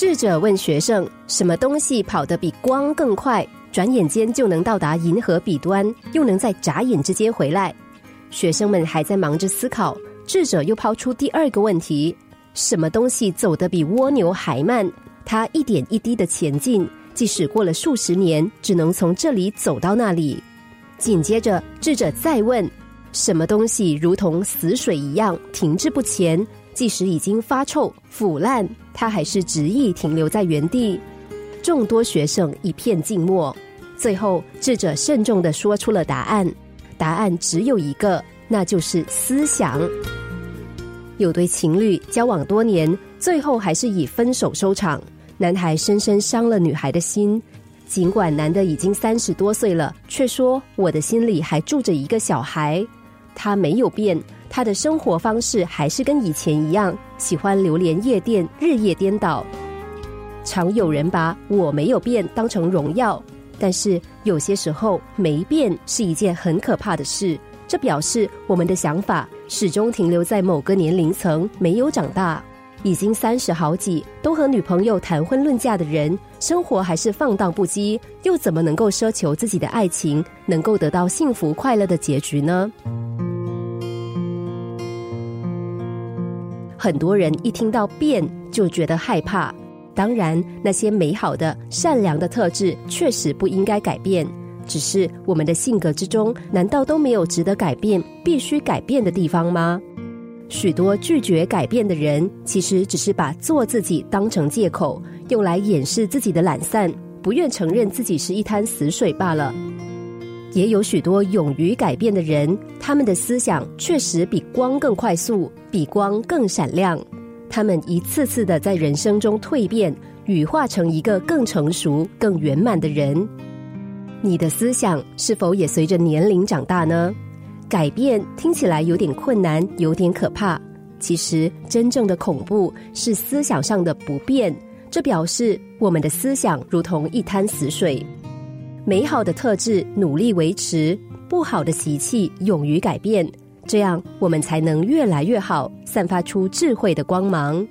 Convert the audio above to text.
智者问学生：“什么东西跑得比光更快，转眼间就能到达银河彼端，又能在眨眼之间回来？”学生们还在忙着思考，智者又抛出第二个问题：“什么东西走得比蜗牛还慢？它一点一滴的前进，即使过了数十年，只能从这里走到那里。”紧接着，智者再问：“什么东西如同死水一样停滞不前？”即使已经发臭腐烂，他还是执意停留在原地。众多学生一片静默。最后，智者慎重的说出了答案：答案只有一个，那就是思想。有对情侣交往多年，最后还是以分手收场。男孩深深伤了女孩的心。尽管男的已经三十多岁了，却说我的心里还住着一个小孩。他没有变。他的生活方式还是跟以前一样，喜欢流连夜店，日夜颠倒。常有人把我没有变当成荣耀，但是有些时候没变是一件很可怕的事。这表示我们的想法始终停留在某个年龄层，没有长大。已经三十好几，都和女朋友谈婚论嫁的人，生活还是放荡不羁，又怎么能够奢求自己的爱情能够得到幸福快乐的结局呢？很多人一听到变就觉得害怕。当然，那些美好的、善良的特质确实不应该改变。只是我们的性格之中，难道都没有值得改变、必须改变的地方吗？许多拒绝改变的人，其实只是把做自己当成借口，用来掩饰自己的懒散，不愿承认自己是一滩死水罢了。也有许多勇于改变的人，他们的思想确实比光更快速，比光更闪亮。他们一次次的在人生中蜕变，羽化成一个更成熟、更圆满的人。你的思想是否也随着年龄长大呢？改变听起来有点困难，有点可怕。其实，真正的恐怖是思想上的不变，这表示我们的思想如同一滩死水。美好的特质努力维持，不好的习气勇于改变，这样我们才能越来越好，散发出智慧的光芒。